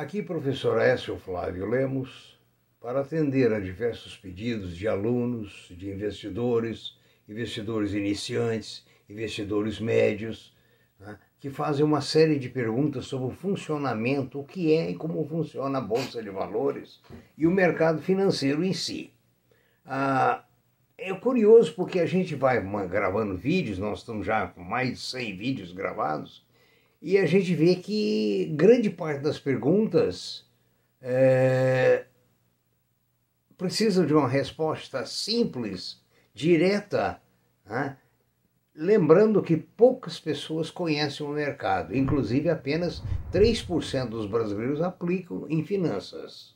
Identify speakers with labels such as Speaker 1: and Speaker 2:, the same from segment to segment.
Speaker 1: Aqui, professor Écio Flávio Lemos, para atender a diversos pedidos de alunos, de investidores, investidores iniciantes, investidores médios, né, que fazem uma série de perguntas sobre o funcionamento, o que é e como funciona a Bolsa de Valores e o mercado financeiro em si. Ah, é curioso porque a gente vai gravando vídeos, nós estamos já com mais de 100 vídeos gravados, e a gente vê que grande parte das perguntas é, precisam de uma resposta simples, direta, né? lembrando que poucas pessoas conhecem o mercado, inclusive apenas 3% dos brasileiros aplicam em finanças.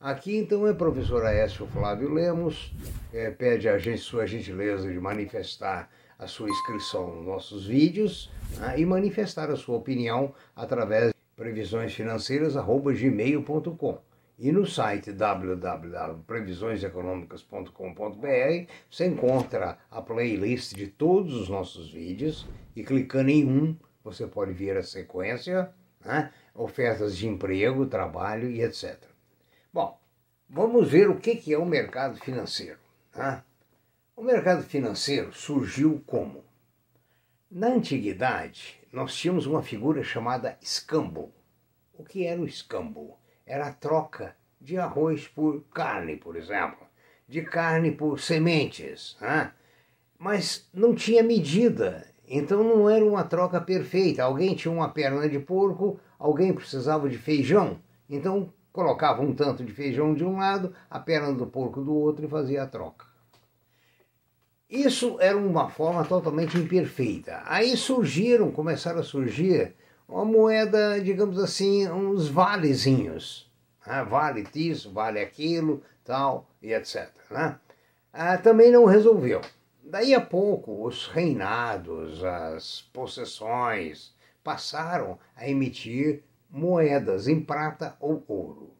Speaker 1: Aqui então é professor Aécio Flávio Lemos, é, pede a gente sua gentileza de manifestar a sua inscrição nos nossos vídeos né, e manifestar a sua opinião através de previsõesfinanceiras.gmail.com e no site www.previsioneseconomicas.com.br você encontra a playlist de todos os nossos vídeos e clicando em um você pode ver a sequência, né, ofertas de emprego, trabalho e etc. Bom, vamos ver o que é o mercado financeiro. Né? O mercado financeiro surgiu como? Na antiguidade, nós tínhamos uma figura chamada escambo. O que era o escambo? Era a troca de arroz por carne, por exemplo, de carne por sementes. Né? Mas não tinha medida, então não era uma troca perfeita. Alguém tinha uma perna de porco, alguém precisava de feijão, então colocava um tanto de feijão de um lado, a perna do porco do outro e fazia a troca. Isso era uma forma totalmente imperfeita. Aí surgiram, começaram a surgir uma moeda, digamos assim, uns valezinhos. Né? Vale isso, vale aquilo, tal, e etc. Né? Ah, também não resolveu. Daí a pouco, os reinados, as possessões, passaram a emitir moedas em prata ou ouro.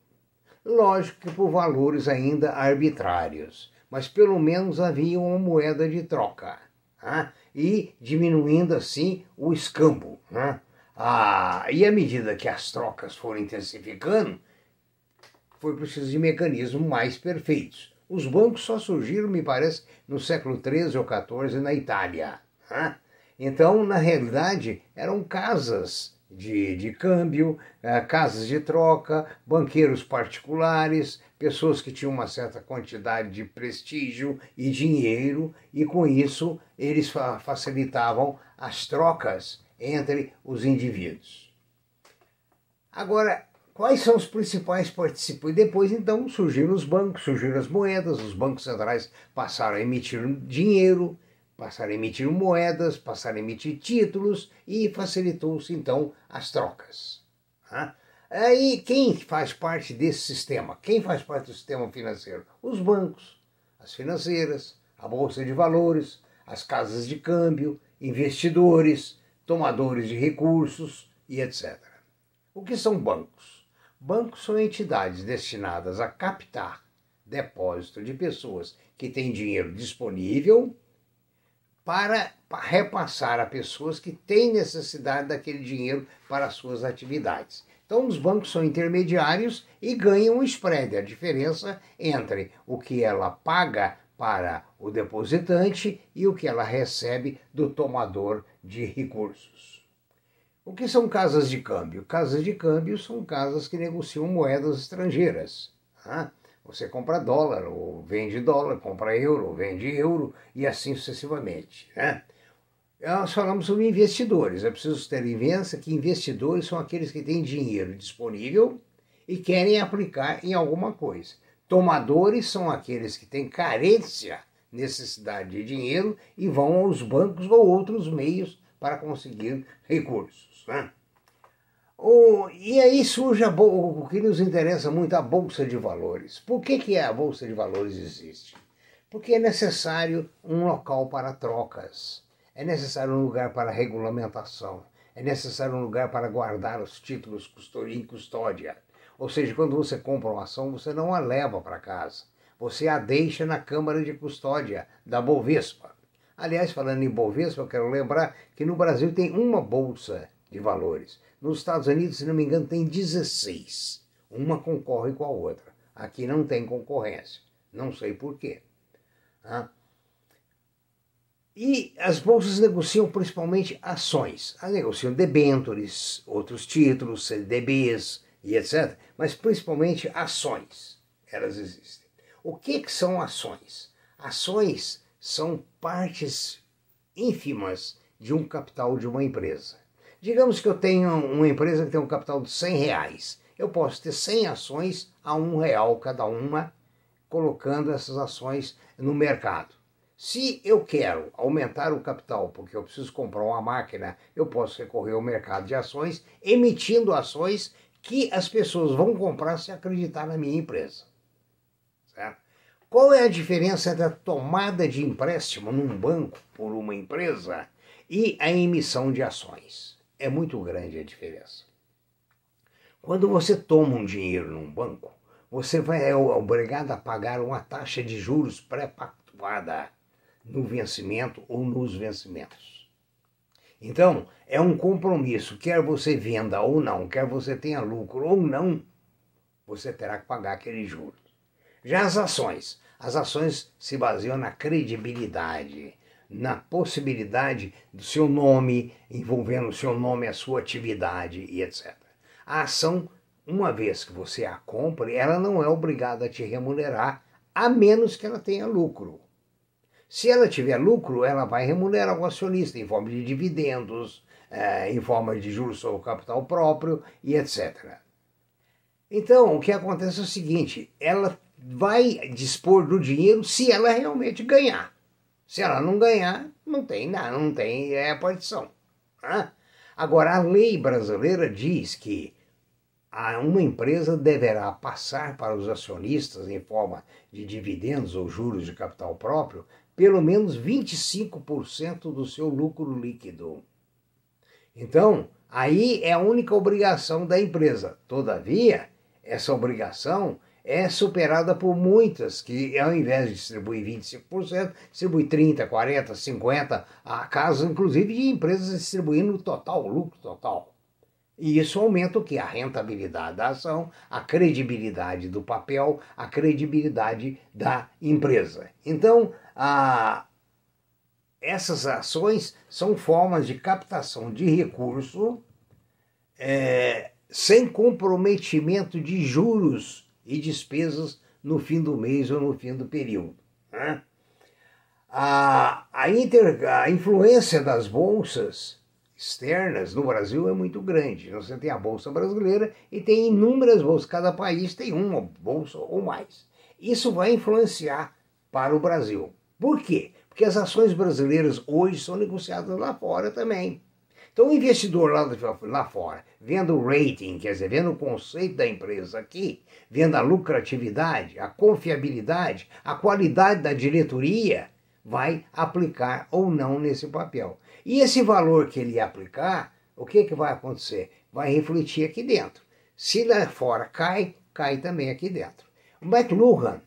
Speaker 1: Lógico que por valores ainda arbitrários mas pelo menos havia uma moeda de troca. Né? E diminuindo assim o escambo. Né? Ah, e à medida que as trocas foram intensificando, foi preciso de mecanismos mais perfeitos. Os bancos só surgiram, me parece, no século XIII ou XIV na Itália. Né? Então, na realidade, eram casas de, de câmbio, eh, casas de troca, banqueiros particulares, pessoas que tinham uma certa quantidade de prestígio e dinheiro, e com isso eles fa facilitavam as trocas entre os indivíduos. Agora, quais são os principais participantes? Depois, então, surgiram os bancos, surgiram as moedas, os bancos centrais passaram a emitir dinheiro, passaram a emitir moedas, passaram a emitir títulos e facilitou-se então as trocas. Aí quem faz parte desse sistema? Quem faz parte do sistema financeiro? Os bancos, as financeiras, a bolsa de valores, as casas de câmbio, investidores, tomadores de recursos e etc. O que são bancos? Bancos são entidades destinadas a captar depósito de pessoas que têm dinheiro disponível para repassar a pessoas que têm necessidade daquele dinheiro para as suas atividades. Então, os bancos são intermediários e ganham um spread, a diferença entre o que ela paga para o depositante e o que ela recebe do tomador de recursos. O que são casas de câmbio? Casas de câmbio são casas que negociam moedas estrangeiras. Né? Você compra dólar, ou vende dólar, compra euro, ou vende euro, e assim sucessivamente. Né? Nós falamos sobre investidores. É preciso ter em vista que investidores são aqueles que têm dinheiro disponível e querem aplicar em alguma coisa. Tomadores são aqueles que têm carência, necessidade de dinheiro e vão aos bancos ou outros meios para conseguir recursos. Né? E aí surge o que nos interessa muito, a Bolsa de Valores. Por que, que a Bolsa de Valores existe? Porque é necessário um local para trocas, é necessário um lugar para regulamentação, é necessário um lugar para guardar os títulos em custódia. Ou seja, quando você compra uma ação, você não a leva para casa, você a deixa na Câmara de Custódia da Bovespa. Aliás, falando em Bovespa, eu quero lembrar que no Brasil tem uma bolsa de valores. Nos Estados Unidos, se não me engano, tem 16. Uma concorre com a outra. Aqui não tem concorrência. Não sei porquê. Ah. E as bolsas negociam principalmente ações. Elas negociam debêntures, outros títulos, CDBs e etc. Mas principalmente ações. Elas existem. O que, que são ações? Ações são partes ínfimas de um capital de uma empresa. Digamos que eu tenho uma empresa que tem um capital de 100 reais. Eu posso ter 100 ações a um real cada uma, colocando essas ações no mercado. Se eu quero aumentar o capital, porque eu preciso comprar uma máquina, eu posso recorrer ao mercado de ações, emitindo ações que as pessoas vão comprar se acreditar na minha empresa. Certo? Qual é a diferença entre a tomada de empréstimo num banco por uma empresa e a emissão de ações? É muito grande a diferença. Quando você toma um dinheiro num banco, você vai é obrigado a pagar uma taxa de juros pré-pactuada no vencimento ou nos vencimentos. Então, é um compromisso, quer você venda ou não, quer você tenha lucro ou não, você terá que pagar aquele juros. Já as ações, as ações se baseiam na credibilidade, na possibilidade do seu nome, envolvendo o seu nome, a sua atividade e etc. A ação, uma vez que você a compre, ela não é obrigada a te remunerar, a menos que ela tenha lucro. Se ela tiver lucro, ela vai remunerar o acionista em forma de dividendos, é, em forma de juros sobre o capital próprio e etc. Então, o que acontece é o seguinte: ela vai dispor do dinheiro se ela realmente ganhar. Se ela não ganhar, não tem nada, não tem é, partição. Né? Agora, a lei brasileira diz que uma empresa deverá passar para os acionistas, em forma de dividendos ou juros de capital próprio, pelo menos 25% do seu lucro líquido. Então, aí é a única obrigação da empresa. Todavia, essa obrigação é superada por muitas que, ao invés de distribuir 25%, distribui 30%, 40%, 50%, há casos, inclusive, de empresas distribuindo o total, o lucro total. E isso aumenta o que? A rentabilidade da ação, a credibilidade do papel, a credibilidade da empresa. Então, a, essas ações são formas de captação de recurso é, sem comprometimento de juros e despesas no fim do mês ou no fim do período. Né? A, a, inter, a influência das bolsas externas no Brasil é muito grande. Você tem a Bolsa Brasileira e tem inúmeras bolsas, cada país tem uma bolsa ou mais. Isso vai influenciar para o Brasil. Por quê? Porque as ações brasileiras hoje são negociadas lá fora também. Então, o investidor lá, lá fora, vendo o rating, quer dizer, vendo o conceito da empresa aqui, vendo a lucratividade, a confiabilidade, a qualidade da diretoria, vai aplicar ou não nesse papel. E esse valor que ele aplicar, o que, que vai acontecer? Vai refletir aqui dentro. Se lá fora cai, cai também aqui dentro. O McLuhan,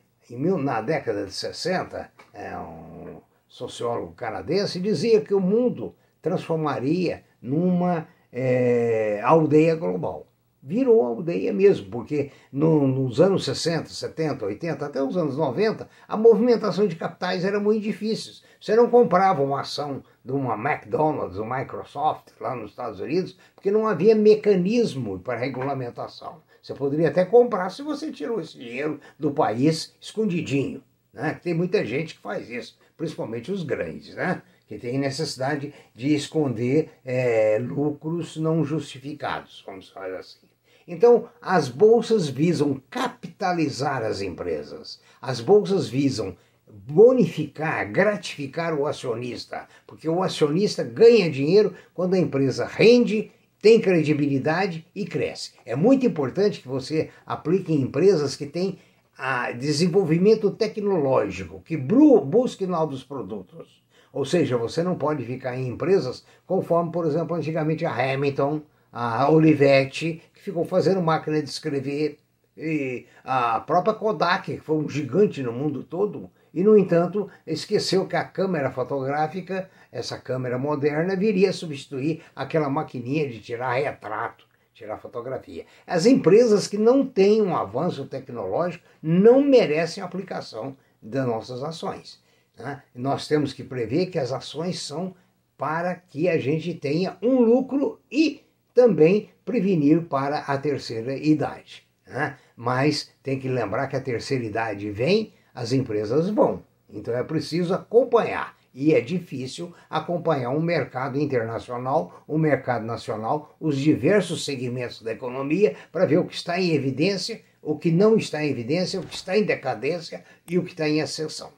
Speaker 1: na década de 60, é um sociólogo canadense, dizia que o mundo transformaria numa é, aldeia global virou aldeia mesmo, porque no, nos anos 60, 70, 80, até os anos 90, a movimentação de capitais era muito difícil. Você não comprava uma ação de uma McDonald's, uma Microsoft lá nos Estados Unidos, porque não havia mecanismo para regulamentação. Você poderia até comprar se você tirou esse dinheiro do país escondidinho. Né? Tem muita gente que faz isso, principalmente os grandes, né? Que tem necessidade de esconder é, lucros não justificados, vamos falar assim. Então, as bolsas visam capitalizar as empresas. As bolsas visam bonificar, gratificar o acionista, porque o acionista ganha dinheiro quando a empresa rende, tem credibilidade e cresce. É muito importante que você aplique em empresas que têm a desenvolvimento tecnológico, que busque novos produtos. Ou seja, você não pode ficar em empresas conforme, por exemplo, antigamente a Hamilton, a Olivetti, que ficou fazendo máquina de escrever, e a própria Kodak, que foi um gigante no mundo todo, E, no entanto, esqueceu que a câmera fotográfica, essa câmera moderna, viria a substituir aquela maquininha de tirar retrato, tirar fotografia. As empresas que não têm um avanço tecnológico não merecem aplicação das nossas ações. Né? Nós temos que prever que as ações são para que a gente tenha um lucro e também prevenir para a terceira idade. Né? Mas tem que lembrar que a terceira idade vem, as empresas vão. Então é preciso acompanhar. E é difícil acompanhar um mercado internacional, um mercado nacional, os diversos segmentos da economia para ver o que está em evidência, o que não está em evidência, o que está em decadência e o que está em ascensão.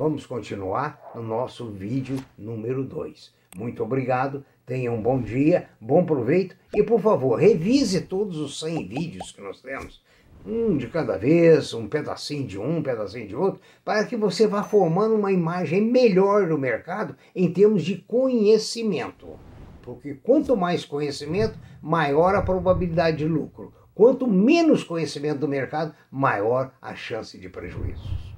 Speaker 1: Vamos continuar no nosso vídeo número 2. Muito obrigado, tenha um bom dia, bom proveito e, por favor, revise todos os 100 vídeos que nós temos. Um de cada vez, um pedacinho de um, um pedacinho de outro, para que você vá formando uma imagem melhor do mercado em termos de conhecimento. Porque quanto mais conhecimento, maior a probabilidade de lucro. Quanto menos conhecimento do mercado, maior a chance de prejuízo.